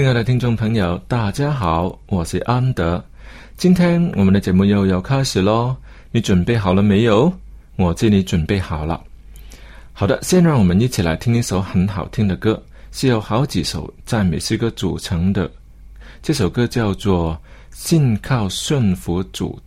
亲爱的听众朋友，大家好，我是安德。今天我们的节目又要开始喽，你准备好了没有？我这里准备好了。好的，先让我们一起来听一首很好听的歌，是由好几首赞美诗歌组成的。这首歌叫做《信靠顺服主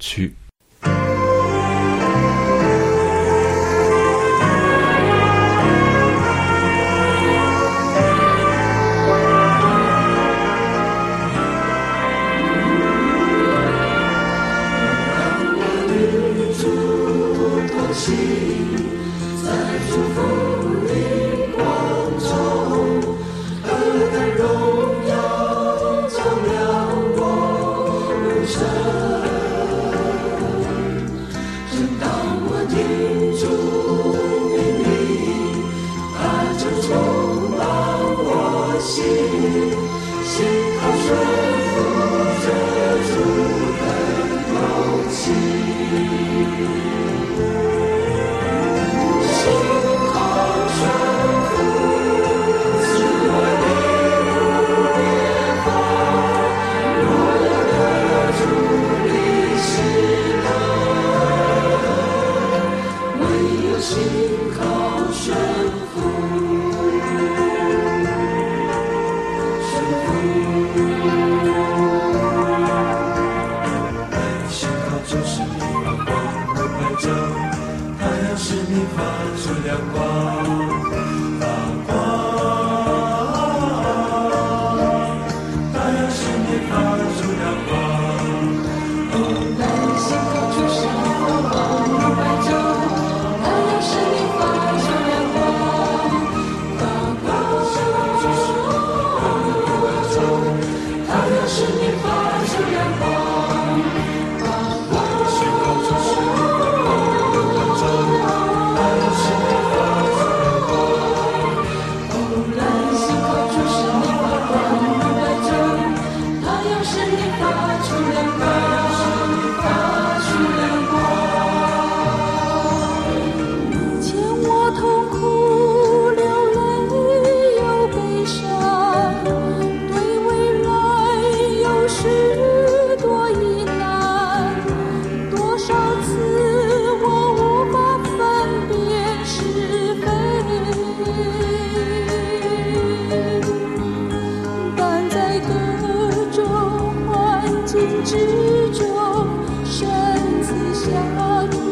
执着生死相依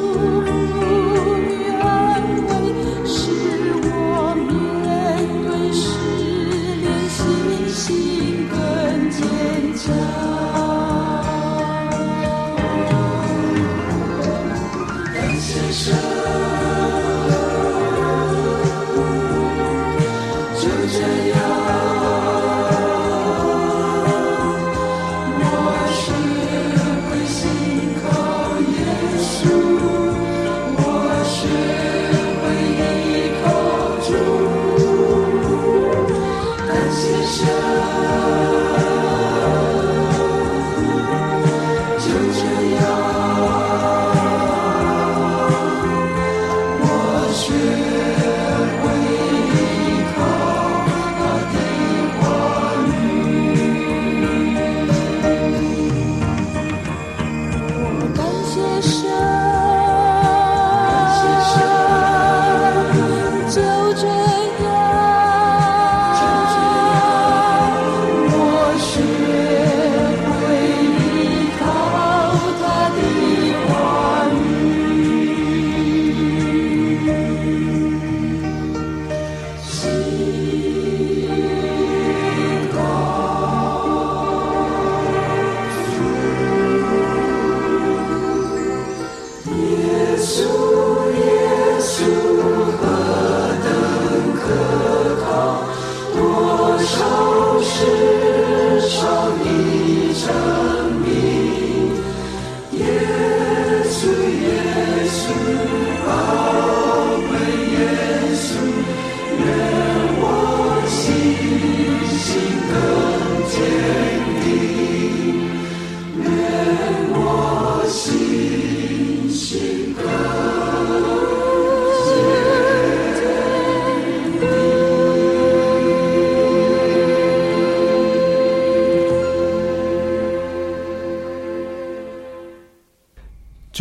Jesus.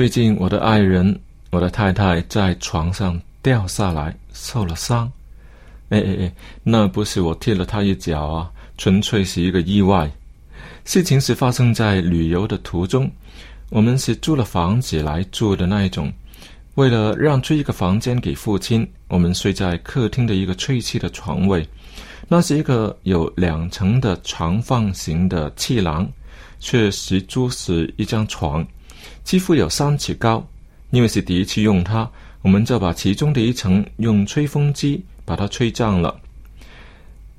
最近我的爱人，我的太太在床上掉下来，受了伤。哎哎哎，那不是我踢了她一脚啊，纯粹是一个意外。事情是发生在旅游的途中，我们是租了房子来住的那一种。为了让出一个房间给父亲，我们睡在客厅的一个吹气的床位。那是一个有两层的长方形的气囊，却实租是一张床。几乎有三尺高，因为是第一次用它，我们就把其中的一层用吹风机把它吹胀了。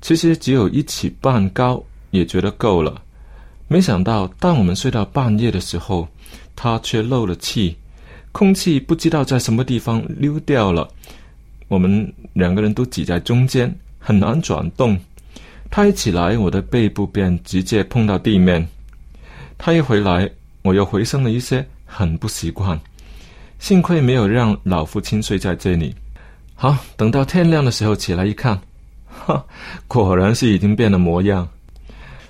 其实只有一尺半高，也觉得够了。没想到，当我们睡到半夜的时候，它却漏了气，空气不知道在什么地方溜掉了。我们两个人都挤在中间，很难转动。他一起来，我的背部便直接碰到地面。他一回来。我又回升了一些，很不习惯。幸亏没有让老父亲睡在这里。好，等到天亮的时候起来一看，哈，果然是已经变了模样。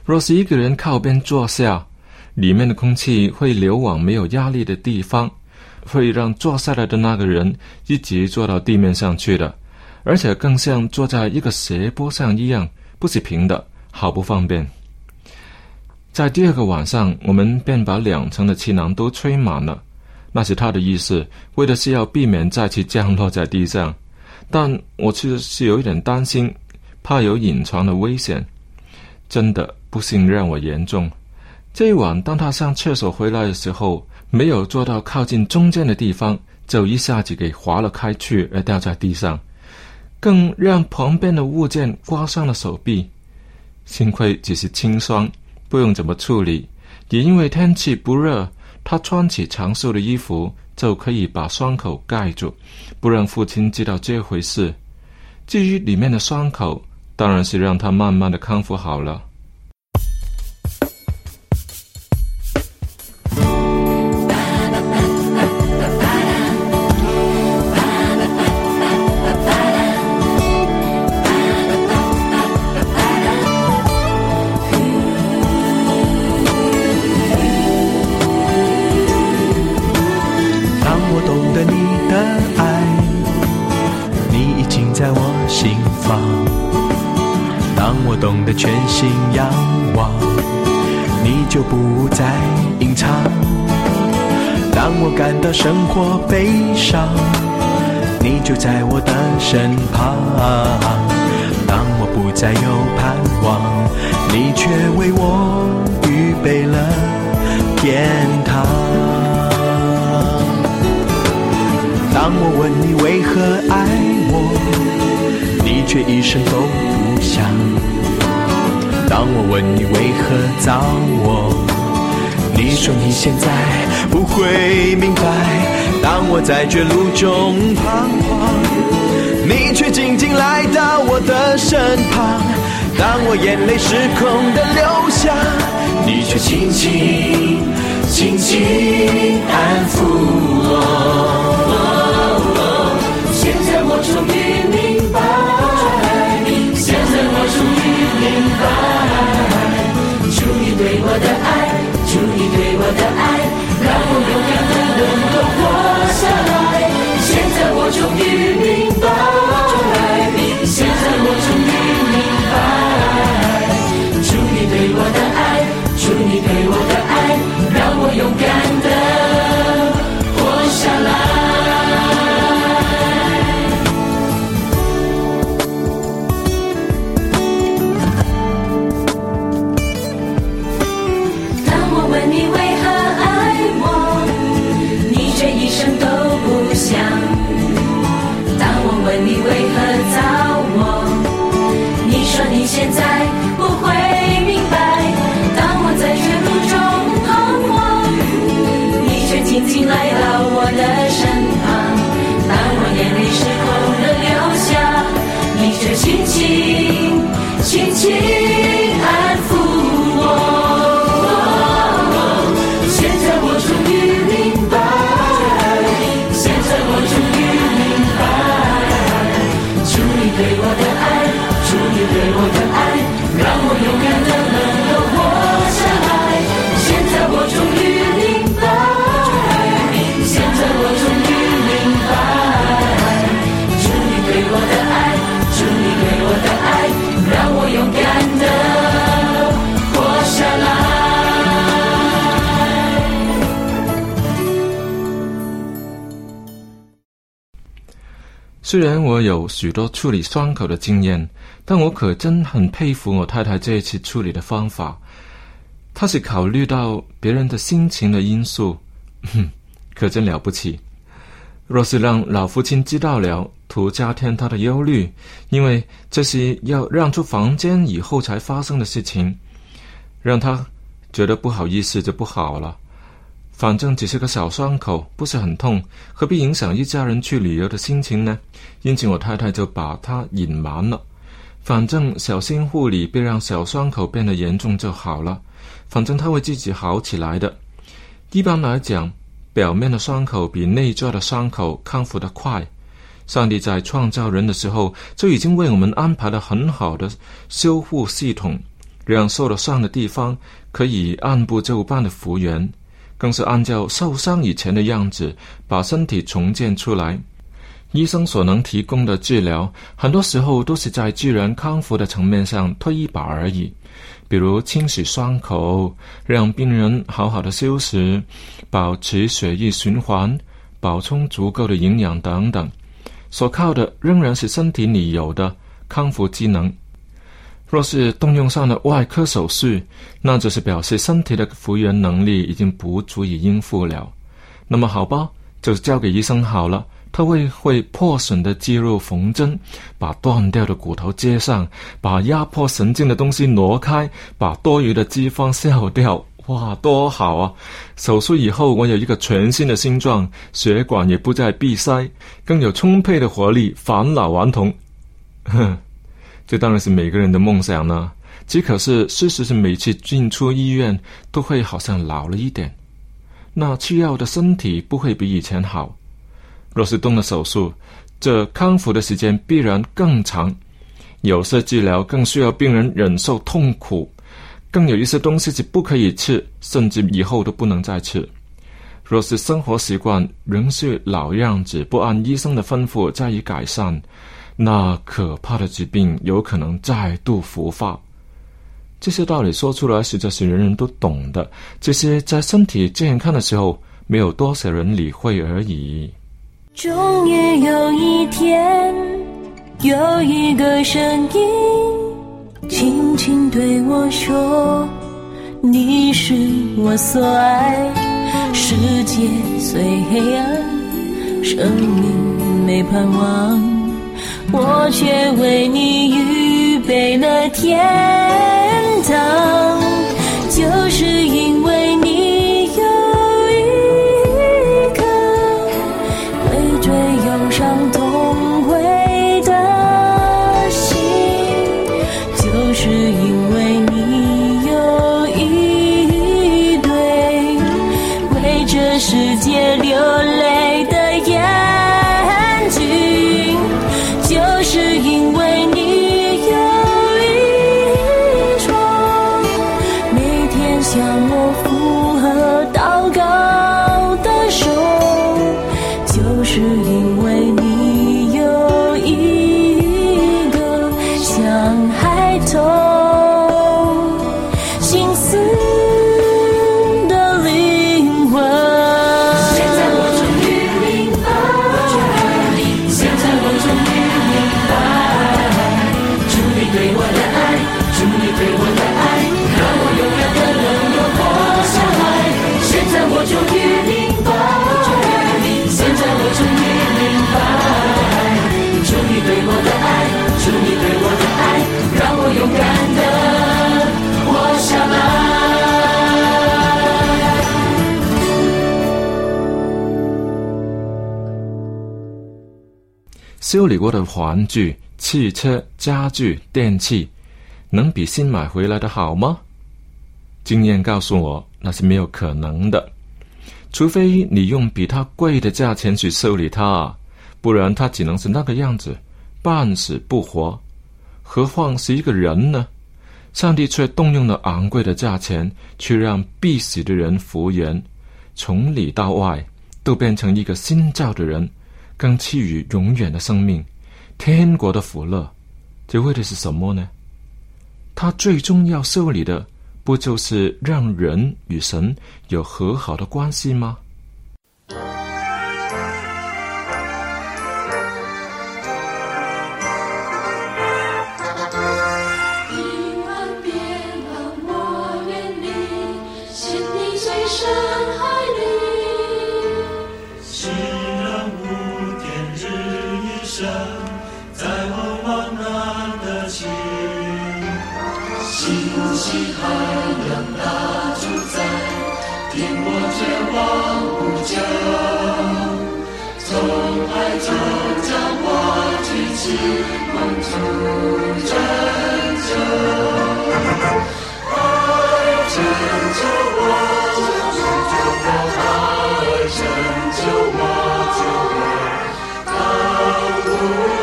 若是一个人靠边坐下，里面的空气会流往没有压力的地方，会让坐下来的那个人一直坐到地面上去的，而且更像坐在一个斜坡上一样，不是平的，好不方便。在第二个晚上，我们便把两层的气囊都吹满了。那是他的意思，为的是要避免再次降落在地上。但我其实是有一点担心，怕有隐藏的危险。真的不幸让我严重。这一晚，当他上厕所回来的时候，没有坐到靠近中间的地方，就一下子给滑了开去，而掉在地上，更让旁边的物件刮伤了手臂。幸亏只是轻伤。不用怎么处理，也因为天气不热，他穿起长袖的衣服就可以把伤口盖住，不让父亲知道这回事。至于里面的伤口，当然是让他慢慢的康复好了。生活悲伤，你就在我的身旁。当我不再有盼望，你却为我预备了天堂。当我问你为何爱我，你却一声都不响。当我问你为何找我，你说你现在不会明白。当我在绝路中彷徨，你却静静来到我的身旁。当我眼泪失控的流下，你却轻轻轻轻安抚我。现在我终于明白。现在我终于明白，你对我的爱，祝你对我的爱，让我勇敢的能够活下来。现在我终于虽然我有许多处理伤口的经验，但我可真很佩服我太太这一次处理的方法。她是考虑到别人的心情的因素，哼，可真了不起。若是让老父亲知道了，徒加添他的忧虑，因为这是要让出房间以后才发生的事情，让他觉得不好意思就不好了。反正只是个小伤口，不是很痛，何必影响一家人去旅游的心情呢？因此，我太太就把它隐瞒了。反正小心护理，别让小伤口变得严重就好了。反正它会自己好起来的。一般来讲，表面的伤口比内在的伤口康复得快。上帝在创造人的时候，就已经为我们安排了很好的修复系统，让受了伤的地方可以按部就班的复原。更是按照受伤以前的样子，把身体重建出来。医生所能提供的治疗，很多时候都是在自然康复的层面上推一把而已。比如清洗伤口，让病人好好的休息，保持血液循环，补充足够的营养等等。所靠的仍然是身体里有的康复机能。若是动用上了外科手术，那就是表示身体的复原能力已经不足以应付了。那么好吧，就交给医生好了。他会会破损的肌肉缝针，把断掉的骨头接上，把压迫神经的东西挪开，把多余的脂肪消掉。哇，多好啊！手术以后，我有一个全新的心脏，血管也不再闭塞，更有充沛的活力，返老还童。哼。这当然是每个人的梦想呢。只可是事实是，每次进出医院都会好像老了一点。那吃药的身体不会比以前好。若是动了手术，这康复的时间必然更长。有些治疗更需要病人忍受痛苦，更有一些东西是不可以吃，甚至以后都不能再吃。若是生活习惯仍是老样子，不按医生的吩咐加以改善。那可怕的疾病有可能再度复发。这些道理说出来，实在是人人都懂的。只是在身体健康的时候，没有多少人理会而已。终于有一天，有一个声音轻轻对我说：“你是我所爱。”世界虽黑暗，生命没盼望。我却为你预备了天堂，就是因为你有一颗会追忧伤痛悔的心，就是因为你有一对为这世界流泪修理过的玩具、汽车、家具、电器，能比新买回来的好吗？经验告诉我，那是没有可能的。除非你用比它贵的价钱去修理它，不然它只能是那个样子，半死不活。何况是一个人呢？上帝却动用了昂贵的价钱，去让必死的人复原，从里到外都变成一个新造的人。更赐予永远的生命，天国的福乐，这为的是什么呢？他最终要修理的，不就是让人与神有和好的关系吗？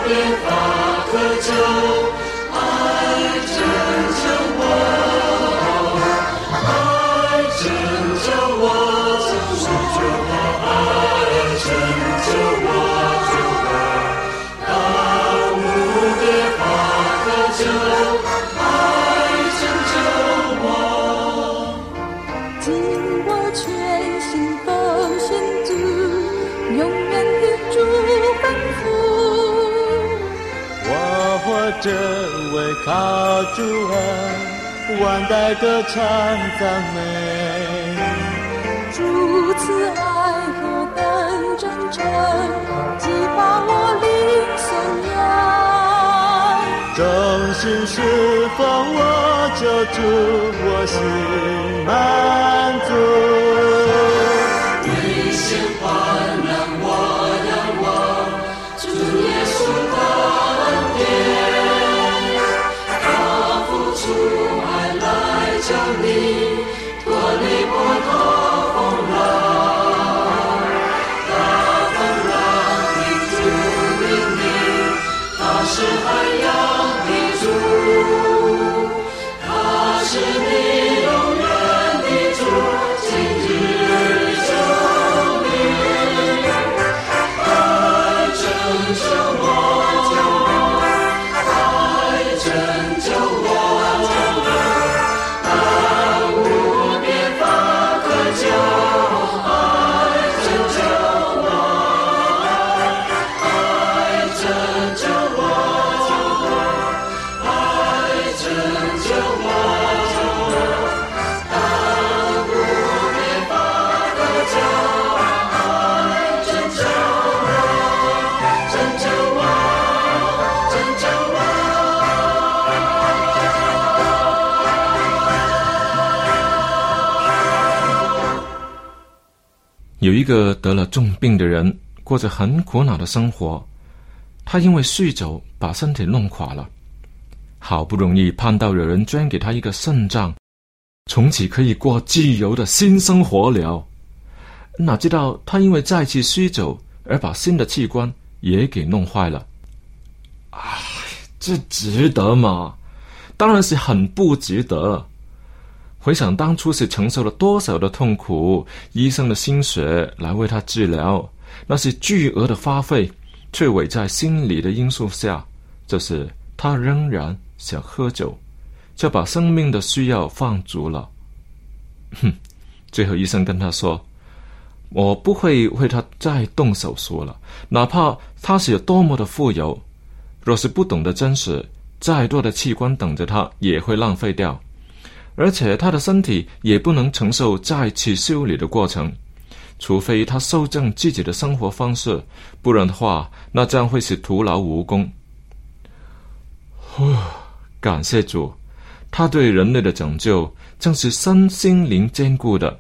无边法可救。靠主恩，万代歌唱赞美。主慈爱何等真诚，激发我灵颂扬。忠心侍奉我救主，我心满足。危险患有一个得了重病的人，过着很苦恼的生活。他因为酗酒把身体弄垮了，好不容易盼到有人捐给他一个肾脏，从此可以过自由的新生活了。哪知道他因为再次酗酒而把新的器官也给弄坏了。唉，这值得吗？当然是很不值得。回想当初是承受了多少的痛苦，医生的心血来为他治疗，那些巨额的花费，却围在心理的因素下，就是他仍然想喝酒，就把生命的需要放足了。哼，最后医生跟他说：“我不会为他再动手术了，哪怕他是有多么的富有，若是不懂得珍惜，再多的器官等着他也会浪费掉。”而且他的身体也不能承受再次修理的过程，除非他修正自己的生活方式，不然的话，那将会是徒劳无功。呼，感谢主，他对人类的拯救正是身心灵兼顾的。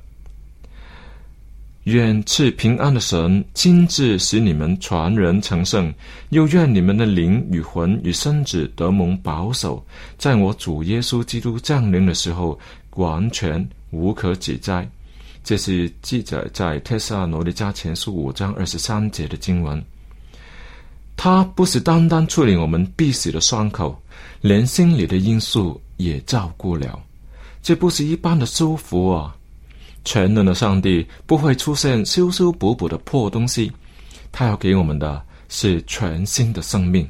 愿赐平安的神亲自使你们传人成圣，又愿你们的灵与魂与身子得蒙保守，在我主耶稣基督降临的时候，完全无可指摘。这是记载在特萨罗尼加前书五章二十三节的经文。他不是单单处理我们必死的伤口，连心理的因素也照顾了。这不是一般的舒服啊！全能的上帝不会出现修修补补的破东西，他要给我们的是全新的生命。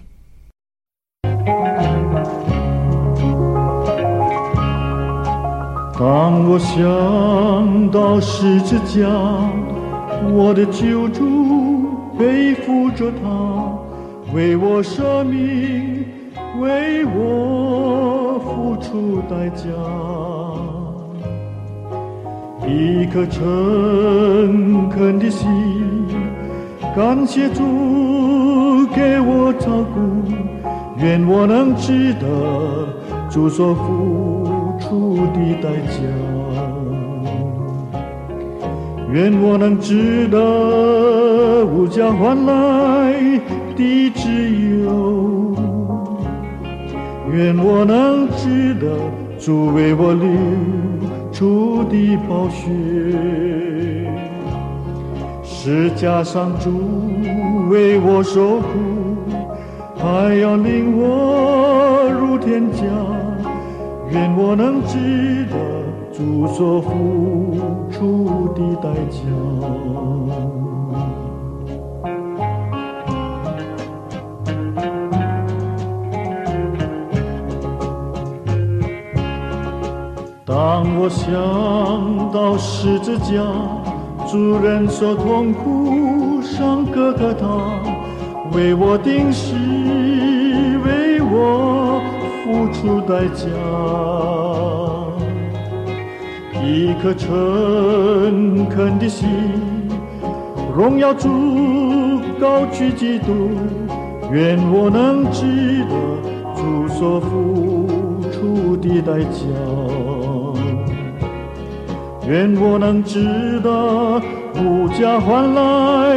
当我想到十字架，我的救主背负着他，为我舍命，为我付出代价。一颗诚恳的心，感谢主给我照顾，愿我能值得主所付出的代价。愿我能值得无价换来的自由，愿我能值得主为我流主的宝血。十架上主为我受苦，还要领我入天家。愿我能记得主所付出的代价。当我想到十字架，主人所痛苦上各个他，为我定死，为我付出代价。一颗诚恳的心，荣耀主，高举基督，愿我能值得主所付出的代价。愿我能值得无价换来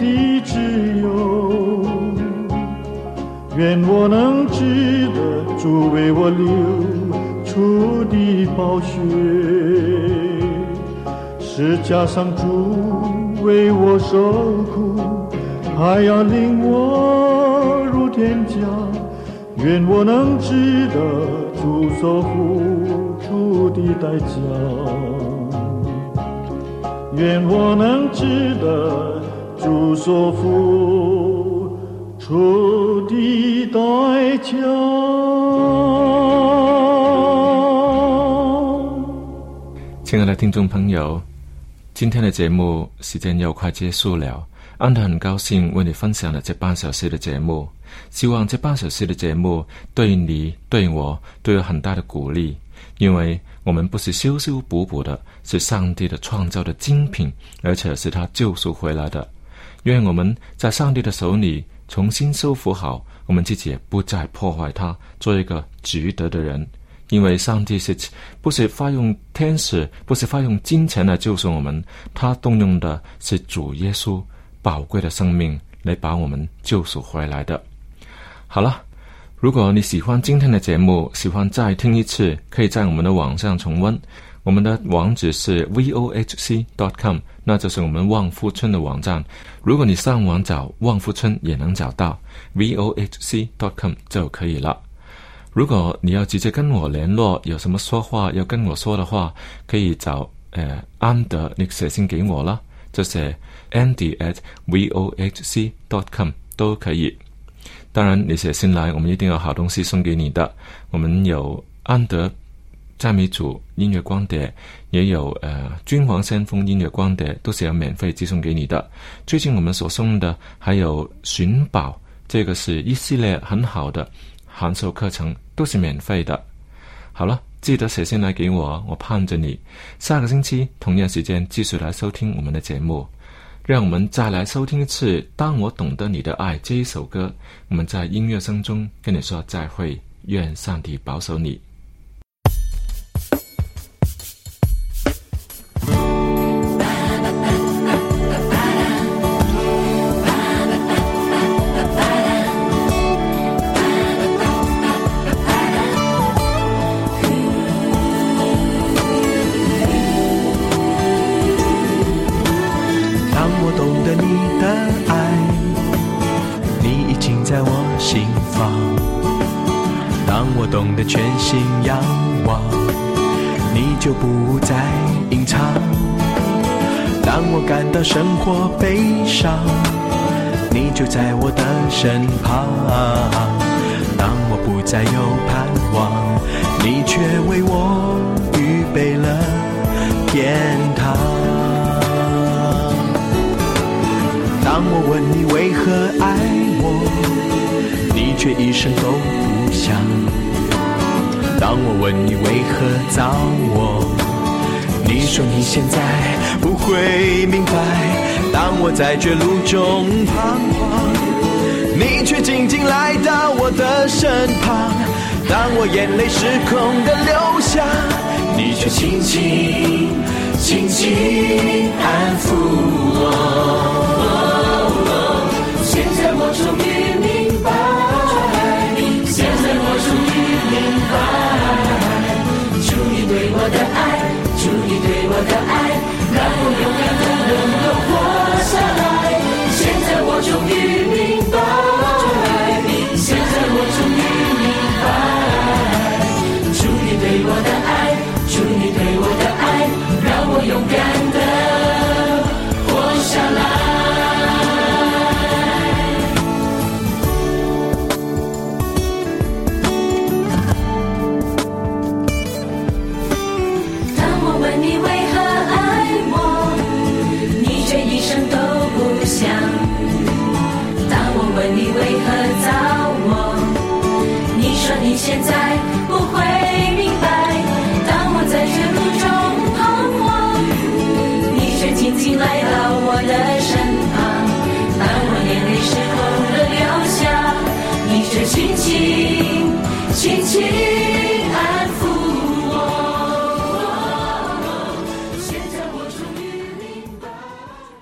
的自由，愿我能值得主为我流出的宝血，十架上主为我受苦，还要领我入天家，愿我能值得主所付出的代价。愿我能值得主所付出的代价。亲爱的听众朋友，今天的节目时间又快结束了。安德很高兴为你分享了这半小时的节目，希望这半小时的节目对你、对我都有很大的鼓励，因为我们不是修修补补的，是上帝的创造的精品，而且是他救赎回来的。愿我们在上帝的手里重新修复好，我们自己也不再破坏它，做一个值得的人。因为上帝是不是发用天使，不是发用金钱来救赎我们，他动用的是主耶稣宝贵的生命来把我们救赎回来的。好了，如果你喜欢今天的节目，喜欢再听一次，可以在我们的网上重温。我们的网址是 vohc.com，那就是我们旺夫村的网站。如果你上网找旺夫村，也能找到 vohc.com 就可以了。如果你要直接跟我联络，有什么说话要跟我说的话，可以找呃安德，你写信给我啦，就写 andy at vohc dot com 都可以。当然，你写信来，我们一定有好东西送给你的。我们有安德赞美主音乐光碟，也有呃君王先锋音乐光碟，都是要免费寄送给你的。最近我们所送的还有寻宝，这个是一系列很好的。函授课程都是免费的。好了，记得写信来给我，我盼着你。下个星期同样时间继续来收听我们的节目。让我们再来收听一次《当我懂得你的爱》这一首歌。我们在音乐声中跟你说再会，愿上帝保守你。上，你就在我的身旁。当我不再有盼望，你却为我预备了天堂。当我问你为何爱我，你却一声都不响。当我问你为何找我，你说你现在不会明白，当我在绝路中彷徨，你却静静来到我的身旁。当我眼泪失控的流下，你却轻轻轻轻安抚我。现在我终于明白，现在我终于明白，你对我的爱，主你对我的爱，让我勇敢的能够活下来。